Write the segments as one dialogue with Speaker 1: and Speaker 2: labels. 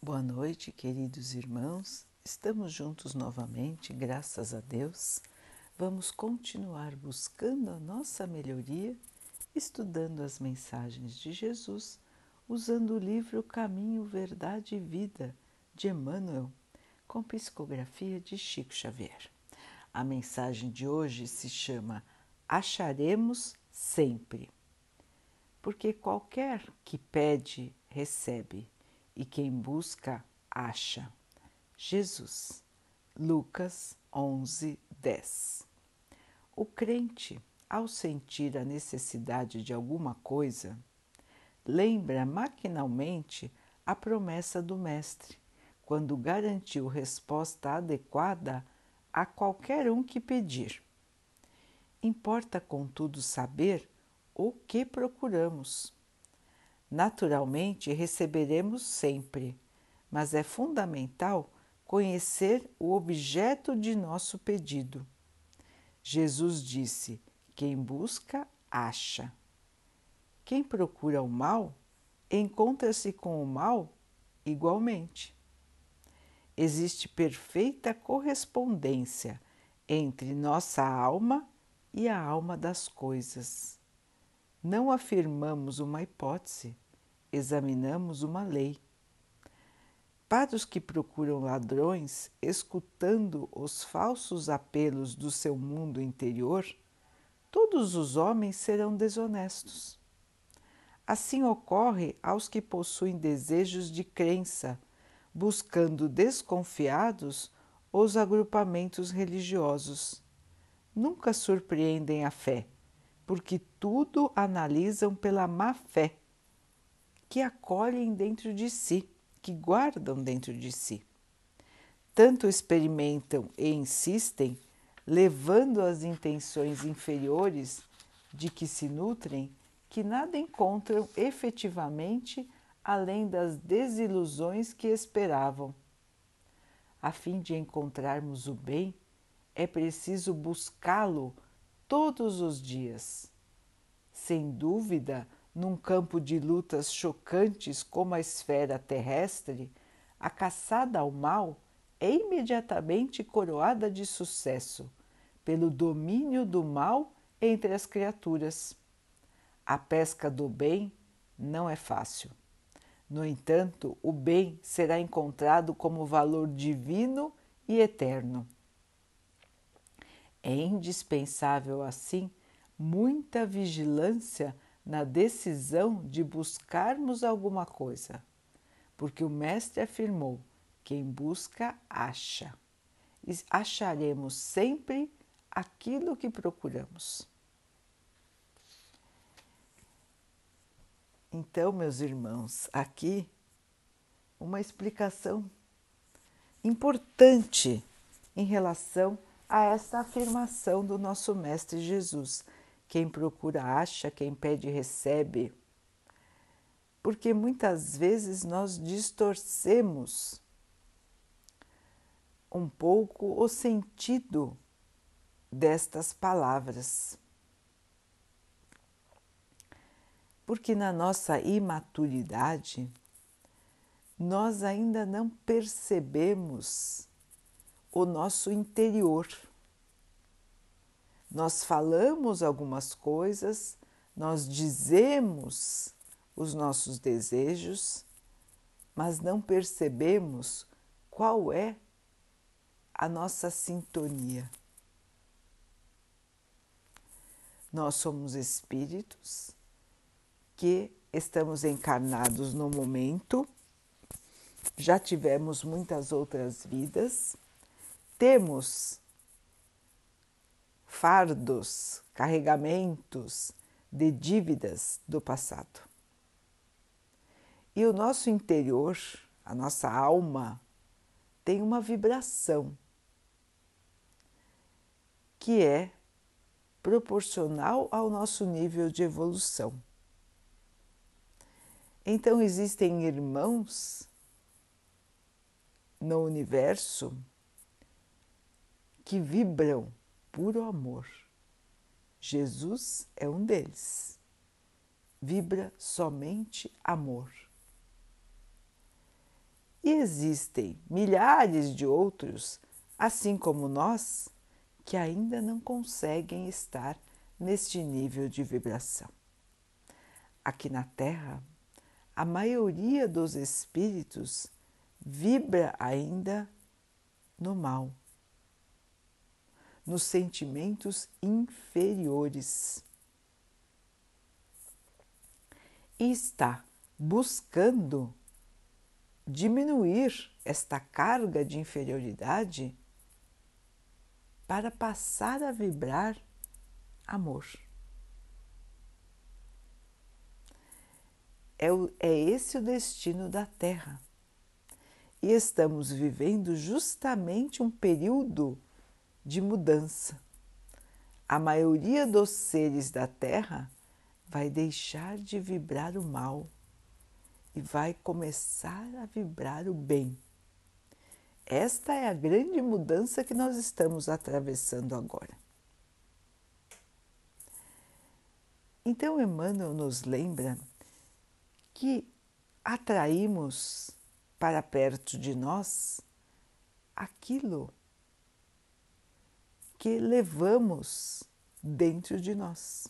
Speaker 1: Boa noite, queridos irmãos. Estamos juntos novamente, graças a Deus. Vamos continuar buscando a nossa melhoria, estudando as mensagens de Jesus, usando o livro Caminho, Verdade e Vida de Emmanuel, com psicografia de Chico Xavier. A mensagem de hoje se chama Acharemos sempre. Porque qualquer que pede, recebe e quem busca, acha. Jesus, Lucas 11, 10. O crente, ao sentir a necessidade de alguma coisa, lembra maquinalmente a promessa do Mestre, quando garantiu resposta adequada a qualquer um que pedir. Importa, contudo, saber o que procuramos Naturalmente, receberemos sempre, mas é fundamental conhecer o objeto de nosso pedido. Jesus disse: quem busca, acha. Quem procura o mal, encontra-se com o mal igualmente. Existe perfeita correspondência entre nossa alma e a alma das coisas. Não afirmamos uma hipótese, examinamos uma lei. Para os que procuram ladrões, escutando os falsos apelos do seu mundo interior, todos os homens serão desonestos. Assim ocorre aos que possuem desejos de crença, buscando desconfiados os agrupamentos religiosos. Nunca surpreendem a fé porque tudo analisam pela má fé, que acolhem dentro de si, que guardam dentro de si. Tanto experimentam e insistem, levando as intenções inferiores de que se nutrem, que nada encontram efetivamente além das desilusões que esperavam. A fim de encontrarmos o bem, é preciso buscá-lo todos os dias. Sem dúvida, num campo de lutas chocantes como a esfera terrestre, a caçada ao mal é imediatamente coroada de sucesso pelo domínio do mal entre as criaturas. A pesca do bem não é fácil. No entanto, o bem será encontrado como valor divino e eterno. É indispensável, assim, muita vigilância na decisão de buscarmos alguma coisa, porque o Mestre afirmou: quem busca, acha. E acharemos sempre aquilo que procuramos. Então, meus irmãos, aqui uma explicação importante em relação a essa afirmação do nosso Mestre Jesus: quem procura acha, quem pede recebe. Porque muitas vezes nós distorcemos um pouco o sentido destas palavras. Porque na nossa imaturidade, nós ainda não percebemos o nosso interior. Nós falamos algumas coisas, nós dizemos os nossos desejos, mas não percebemos qual é a nossa sintonia. Nós somos espíritos que estamos encarnados no momento, já tivemos muitas outras vidas temos fardos, carregamentos de dívidas do passado. E o nosso interior, a nossa alma, tem uma vibração que é proporcional ao nosso nível de evolução. Então, existem irmãos no universo que vibram puro amor. Jesus é um deles. Vibra somente amor. E existem milhares de outros, assim como nós, que ainda não conseguem estar neste nível de vibração. Aqui na Terra, a maioria dos espíritos vibra ainda no mal, nos sentimentos inferiores. E está buscando diminuir esta carga de inferioridade para passar a vibrar amor. É, o, é esse o destino da Terra. E estamos vivendo justamente um período de mudança. A maioria dos seres da Terra vai deixar de vibrar o mal e vai começar a vibrar o bem. Esta é a grande mudança que nós estamos atravessando agora. Então, Emmanuel nos lembra que atraímos para perto de nós aquilo que levamos dentro de nós.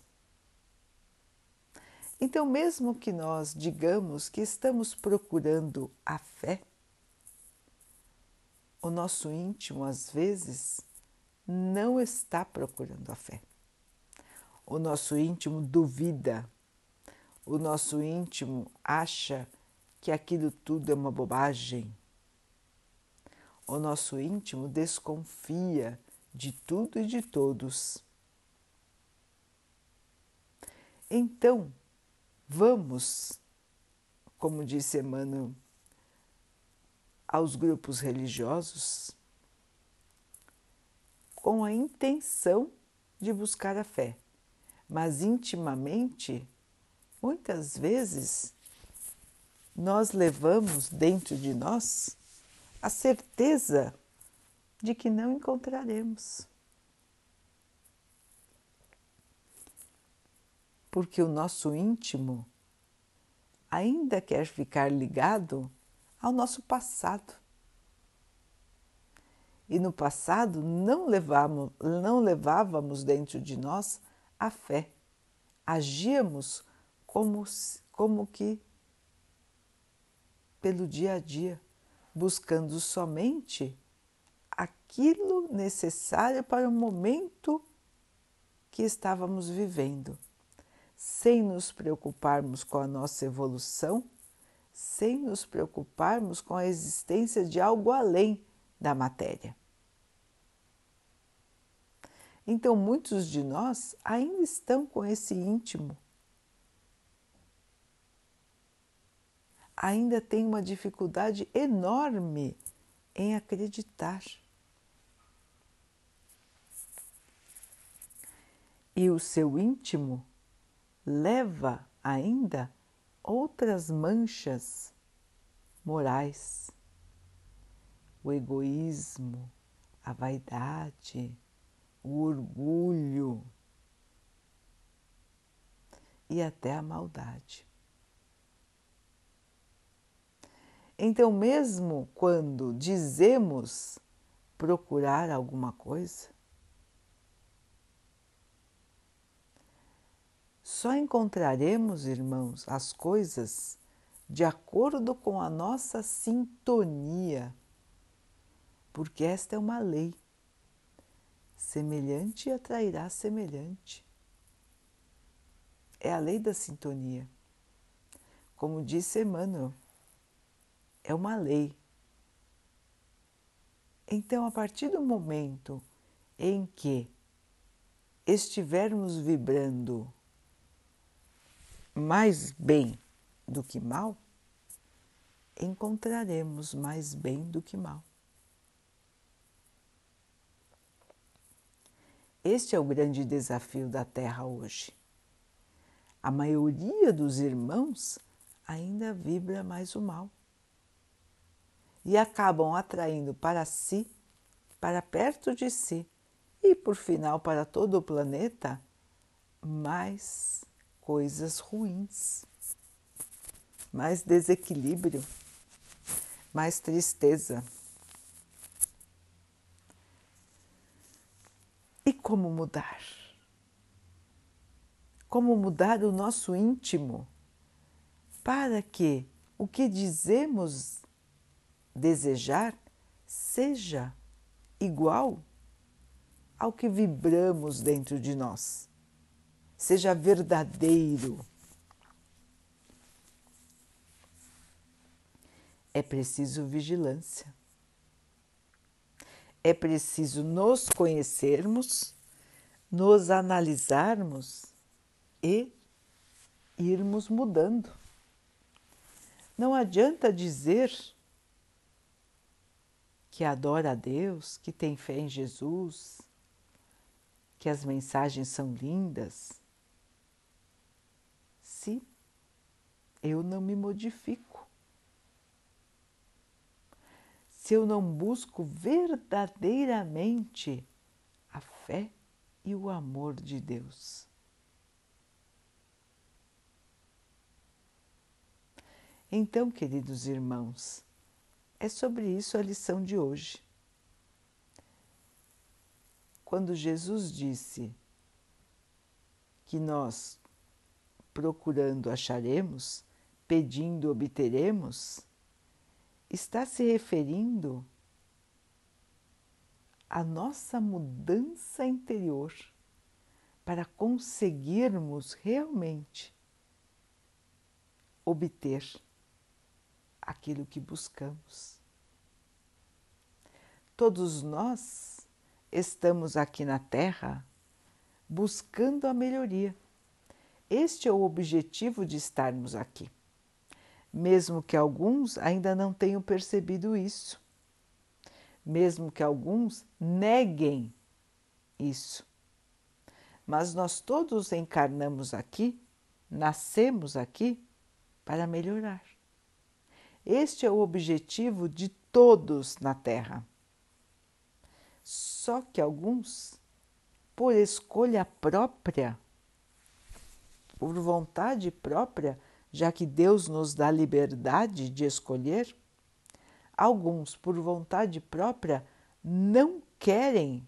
Speaker 1: Então, mesmo que nós digamos que estamos procurando a fé, o nosso íntimo às vezes não está procurando a fé. O nosso íntimo duvida, o nosso íntimo acha que aquilo tudo é uma bobagem. O nosso íntimo desconfia de tudo e de todos. Então, vamos, como disse Emmanuel, aos grupos religiosos com a intenção de buscar a fé, mas intimamente, muitas vezes, nós levamos dentro de nós a certeza de que não encontraremos. Porque o nosso íntimo ainda quer ficar ligado ao nosso passado. E no passado não levávamos, não levávamos dentro de nós a fé. Agíamos como, como que pelo dia a dia, buscando somente aquilo necessário para o momento que estávamos vivendo, sem nos preocuparmos com a nossa evolução, sem nos preocuparmos com a existência de algo além da matéria. Então, muitos de nós ainda estão com esse íntimo ainda tem uma dificuldade enorme em acreditar. E o seu íntimo leva ainda outras manchas morais, o egoísmo, a vaidade, o orgulho e até a maldade. Então, mesmo quando dizemos procurar alguma coisa, só encontraremos, irmãos, as coisas de acordo com a nossa sintonia, porque esta é uma lei. Semelhante atrairá semelhante. É a lei da sintonia. Como disse Emmanuel, é uma lei. Então, a partir do momento em que estivermos vibrando mais bem do que mal, encontraremos mais bem do que mal. Este é o grande desafio da Terra hoje. A maioria dos irmãos ainda vibra mais o mal e acabam atraindo para si, para perto de si e, por final, para todo o planeta, mais coisas ruins, mais desequilíbrio, mais tristeza. E como mudar? Como mudar o nosso íntimo para que o que dizemos desejar seja igual ao que vibramos dentro de nós, seja verdadeiro. É preciso vigilância. É preciso nos conhecermos, nos analisarmos e irmos mudando. Não adianta dizer que adora a Deus, que tem fé em Jesus, que as mensagens são lindas, se eu não me modifico, se eu não busco verdadeiramente a fé e o amor de Deus. Então, queridos irmãos, é sobre isso a lição de hoje. Quando Jesus disse que nós, procurando, acharemos, pedindo, obteremos, está se referindo à nossa mudança interior para conseguirmos realmente obter aquilo que buscamos. Todos nós estamos aqui na Terra buscando a melhoria. Este é o objetivo de estarmos aqui, mesmo que alguns ainda não tenham percebido isso, mesmo que alguns neguem isso. Mas nós todos encarnamos aqui, nascemos aqui para melhorar. Este é o objetivo de todos na Terra. Só que alguns, por escolha própria, por vontade própria, já que Deus nos dá liberdade de escolher, alguns, por vontade própria, não querem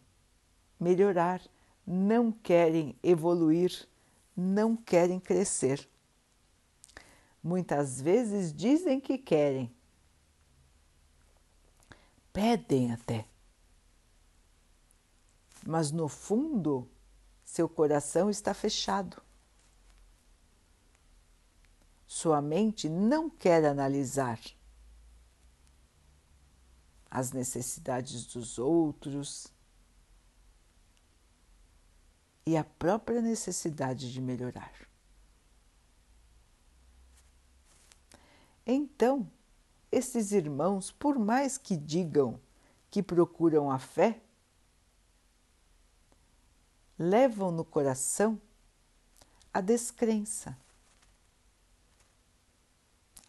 Speaker 1: melhorar, não querem evoluir, não querem crescer. Muitas vezes dizem que querem, pedem até, mas no fundo seu coração está fechado. Sua mente não quer analisar as necessidades dos outros e a própria necessidade de melhorar. Então, esses irmãos, por mais que digam que procuram a fé, levam no coração a descrença,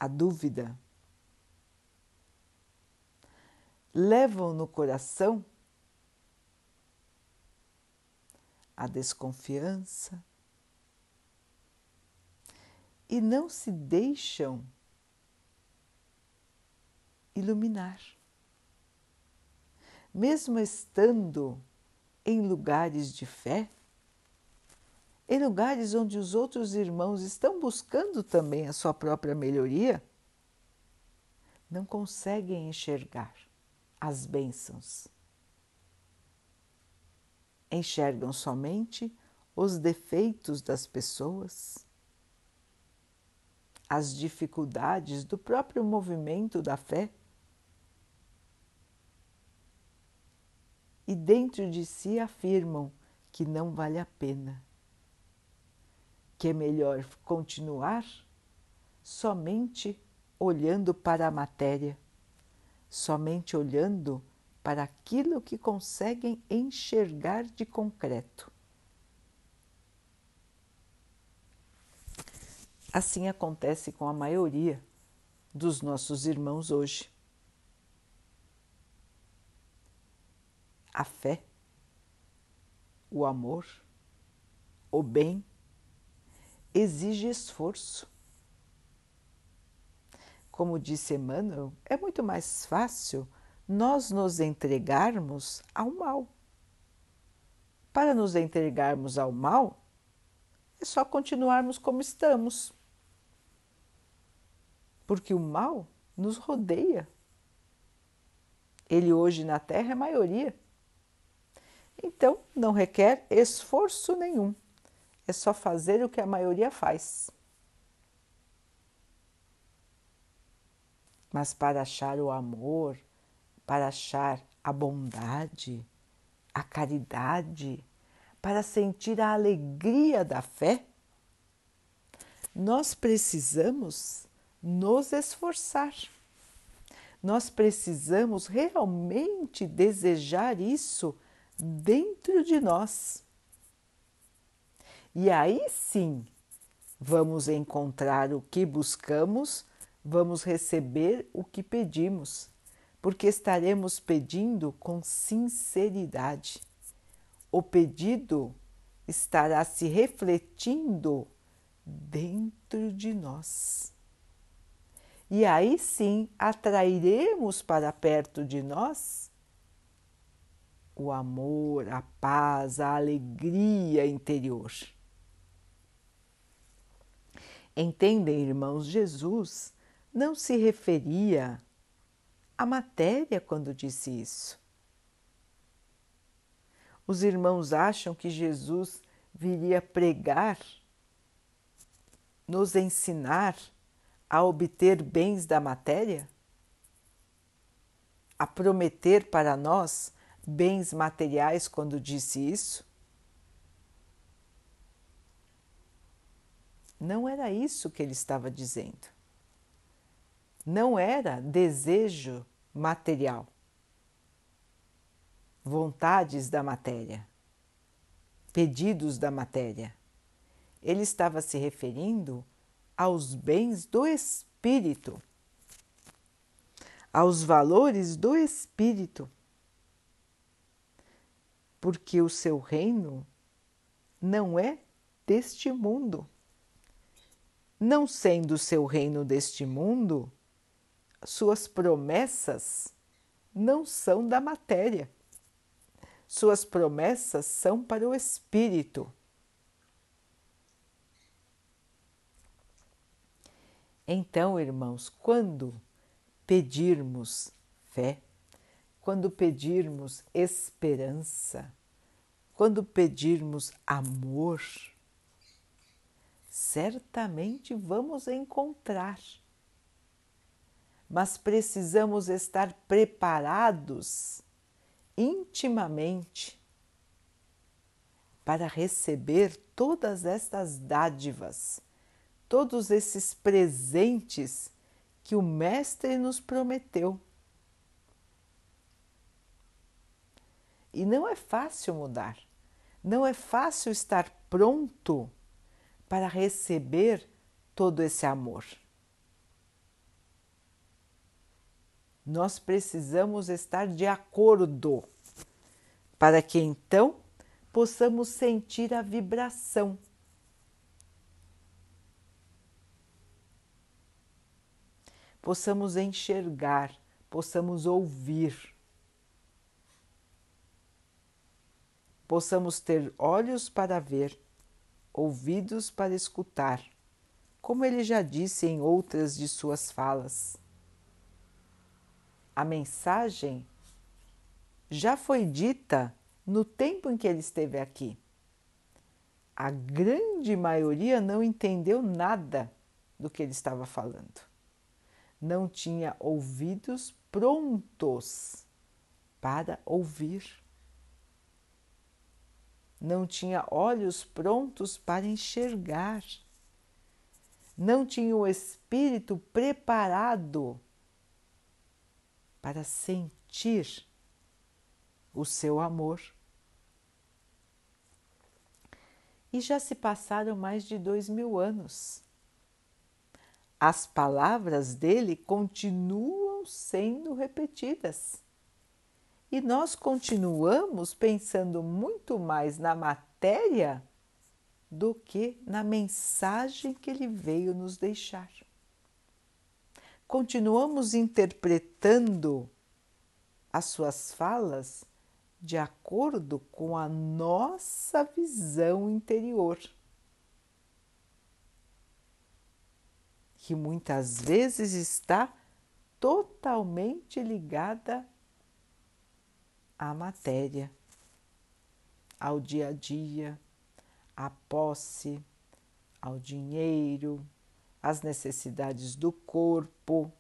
Speaker 1: a dúvida, levam no coração a desconfiança e não se deixam iluminar. Mesmo estando em lugares de fé, em lugares onde os outros irmãos estão buscando também a sua própria melhoria, não conseguem enxergar as bênçãos. Enxergam somente os defeitos das pessoas, as dificuldades do próprio movimento da fé e dentro de si afirmam que não vale a pena, que é melhor continuar somente olhando para a matéria, somente olhando para aquilo que conseguem enxergar de concreto. Assim acontece com a maioria dos nossos irmãos hoje. a fé, o amor, o bem, exige esforço. como disse Emmanuel, é muito mais fácil nós nos entregarmos ao mal. Para nos entregarmos ao mal, é só continuarmos como estamos. Porque o mal nos rodeia. Ele hoje na Terra é maioria. Então, não requer esforço nenhum. É só fazer o que a maioria faz. Mas para achar o amor, para achar a bondade, a caridade, para sentir a alegria da fé, nós precisamos nos esforçar. Nós precisamos realmente desejar isso dentro de nós. E aí sim vamos encontrar o que buscamos, vamos receber o que pedimos, porque estaremos pedindo com sinceridade. O pedido estará se refletindo dentro de nós. E aí sim atrairemos para perto de nós o amor, a paz, a alegria interior. Entendem, irmãos, Jesus não se referia à matéria quando disse isso. Os irmãos acham que Jesus viria pregar, nos ensinar a obter bens da matéria? A prometer para nós bens materiais quando disse isso? Não era isso que ele estava dizendo. Não era desejo material, vontades da matéria, pedidos da matéria. Ele estava se referindo aos bens do espírito, aos valores do espírito porque o seu reino não é deste mundo. Não sendo seu reino deste mundo, suas promessas não são da matéria. Suas promessas são para o espírito. Então, irmãos, quando pedirmos fé, quando pedirmos esperança, quando pedirmos amor, certamente vamos encontrar. Mas precisamos estar preparados intimamente para receber todas estas dádivas, todos esses presentes que o Mestre nos prometeu. E não é fácil mudar, não é fácil estar pronto para receber todo esse amor. Nós precisamos estar de acordo para que então possamos sentir a vibração. Possamos enxergar, possamos ouvir. possamos ter olhos para ver, ouvidos para escutar, como ele já disse em outras de suas falas. A mensagem já foi dita no tempo em que ele esteve aqui. A grande maioria não entendeu nada do que ele estava falando. Não tinha ouvidos prontos para ouvir não tinha olhos prontos para enxergar, não tinha o espírito preparado para sentir o seu amor. E já se passaram mais de dois mil anos. As palavras dele continuam sendo repetidas. E nós continuamos pensando muito mais na matéria do que na mensagem que ele veio nos deixar. continuamos interpretando as suas falas de acordo com a nossa visão interior, que muitas vezes está totalmente ligada à matéria, ao dia a dia, à posse, ao dinheiro, às necessidades do corpo.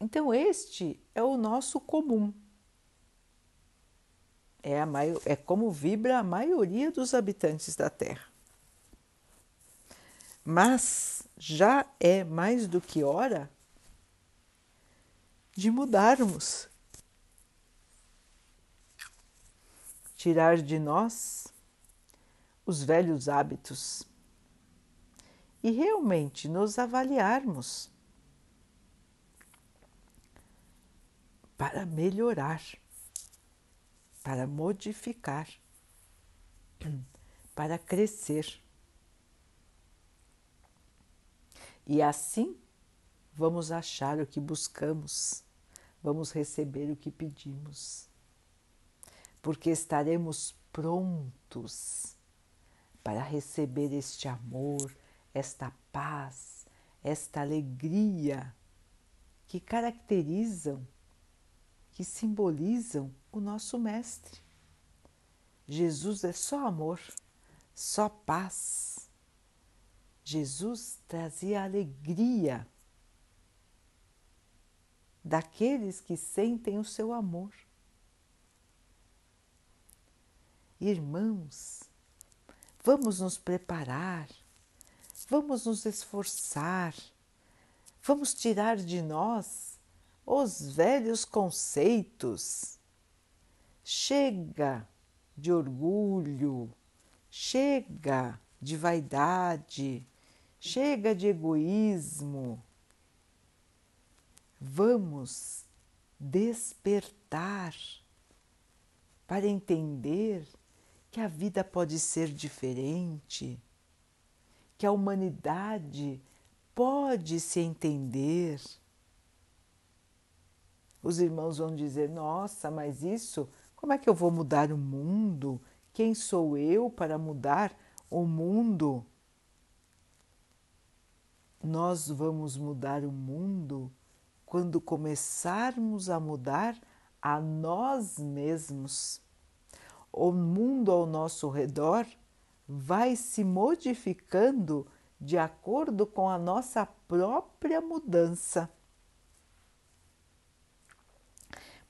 Speaker 1: Então, este é o nosso comum. É, a é como vibra a maioria dos habitantes da Terra. Mas já é mais do que hora de mudarmos, tirar de nós os velhos hábitos e realmente nos avaliarmos para melhorar, para modificar, para crescer. E assim vamos achar o que buscamos, vamos receber o que pedimos, porque estaremos prontos para receber este amor, esta paz, esta alegria que caracterizam que simbolizam o nosso Mestre. Jesus é só amor, só paz. Jesus trazia alegria daqueles que sentem o seu amor. Irmãos, vamos nos preparar, vamos nos esforçar, vamos tirar de nós os velhos conceitos. Chega de orgulho, chega de vaidade, chega de egoísmo. Vamos despertar para entender que a vida pode ser diferente, que a humanidade pode se entender os irmãos vão dizer: Nossa, mas isso, como é que eu vou mudar o mundo? Quem sou eu para mudar o mundo? Nós vamos mudar o mundo quando começarmos a mudar a nós mesmos. O mundo ao nosso redor vai se modificando de acordo com a nossa própria mudança.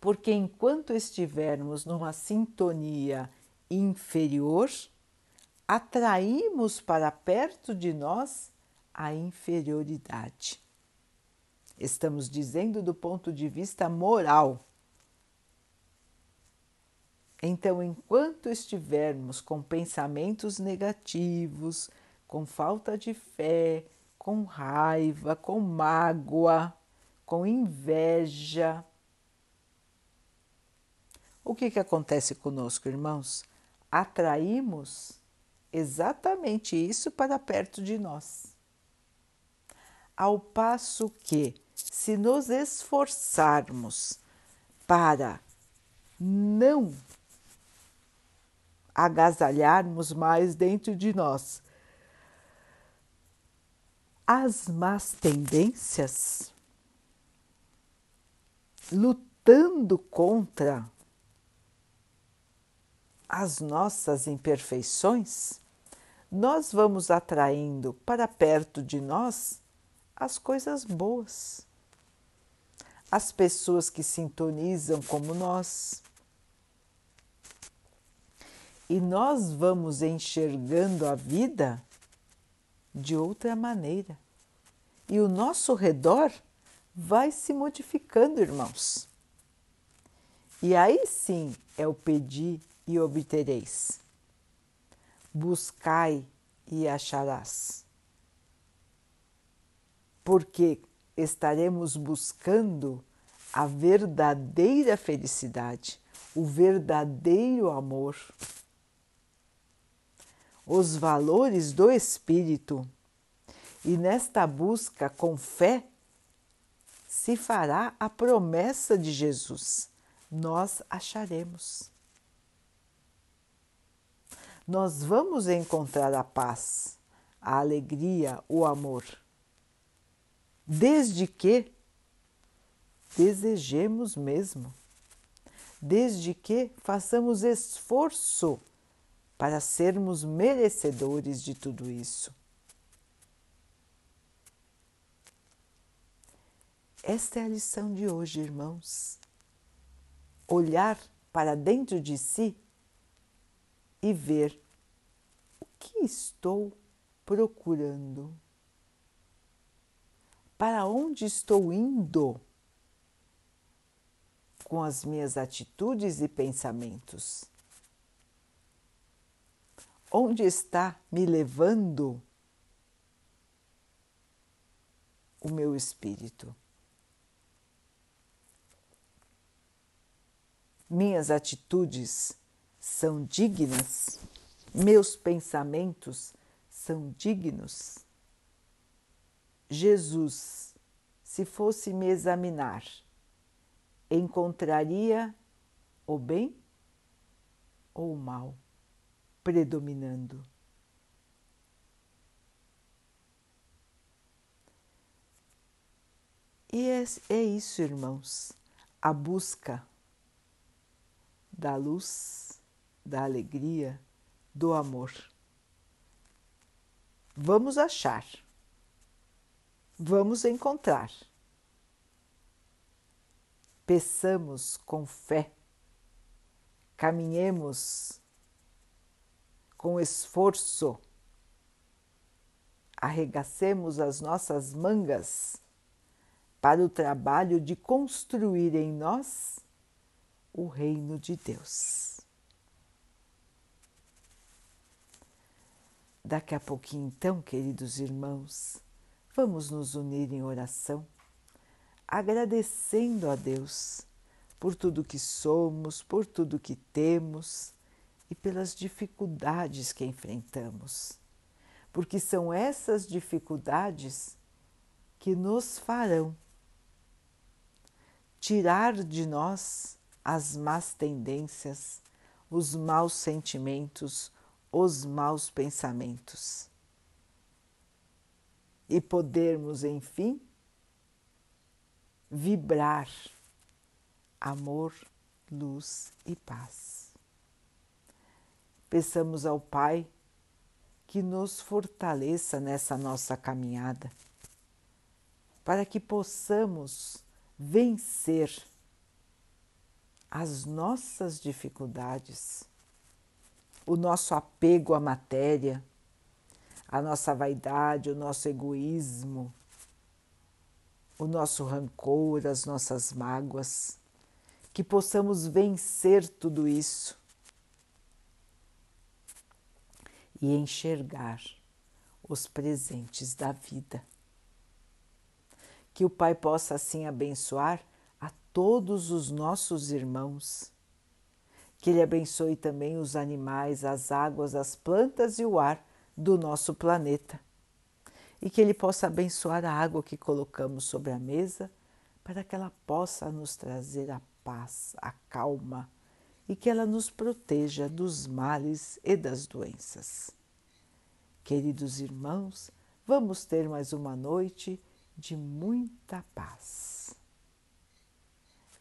Speaker 1: porque enquanto estivermos numa sintonia inferior, atraímos para perto de nós a inferioridade. Estamos dizendo do ponto de vista moral. Então, enquanto estivermos com pensamentos negativos, com falta de fé, com raiva, com mágoa, com inveja, o que, que acontece conosco, irmãos? Atraímos exatamente isso para perto de nós. Ao passo que, se nos esforçarmos para não agasalharmos mais dentro de nós as más tendências, lutando contra as nossas imperfeições, nós vamos atraindo para perto de nós as coisas boas, as pessoas que sintonizam como nós. E nós vamos enxergando a vida de outra maneira. E o nosso redor vai se modificando, irmãos. E aí sim é o pedir e obtereis. Buscai e acharás. Porque estaremos buscando a verdadeira felicidade, o verdadeiro amor, os valores do espírito. E nesta busca com fé se fará a promessa de Jesus: nós acharemos. Nós vamos encontrar a paz, a alegria, o amor, desde que desejemos mesmo, desde que façamos esforço para sermos merecedores de tudo isso. Esta é a lição de hoje, irmãos. Olhar para dentro de si e ver o que estou procurando. Para onde estou indo com as minhas atitudes e pensamentos? Onde está me levando o meu espírito? minhas atitudes são dignas, meus pensamentos são dignos. Jesus, se fosse me examinar, encontraria o bem ou o mal predominando? E é, é isso, irmãos, a busca da luz, da alegria, do amor. Vamos achar, vamos encontrar. Peçamos com fé, caminhemos com esforço, arregacemos as nossas mangas para o trabalho de construir em nós o reino de Deus. Daqui a pouquinho, então, queridos irmãos, vamos nos unir em oração, agradecendo a Deus por tudo que somos, por tudo que temos e pelas dificuldades que enfrentamos. Porque são essas dificuldades que nos farão tirar de nós as más tendências, os maus sentimentos, os maus pensamentos. E podermos, enfim, vibrar amor, luz e paz. Peçamos ao Pai que nos fortaleça nessa nossa caminhada, para que possamos vencer as nossas dificuldades, o nosso apego à matéria, a nossa vaidade, o nosso egoísmo, o nosso rancor, as nossas mágoas, que possamos vencer tudo isso e enxergar os presentes da vida. Que o Pai possa assim abençoar todos os nossos irmãos. Que Ele abençoe também os animais, as águas, as plantas e o ar do nosso planeta. E que Ele possa abençoar a água que colocamos sobre a mesa para que ela possa nos trazer a paz, a calma e que ela nos proteja dos males e das doenças. Queridos irmãos, vamos ter mais uma noite de muita paz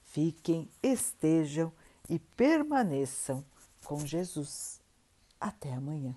Speaker 1: fiquem, estejam e permaneçam com Jesus. Até amanhã.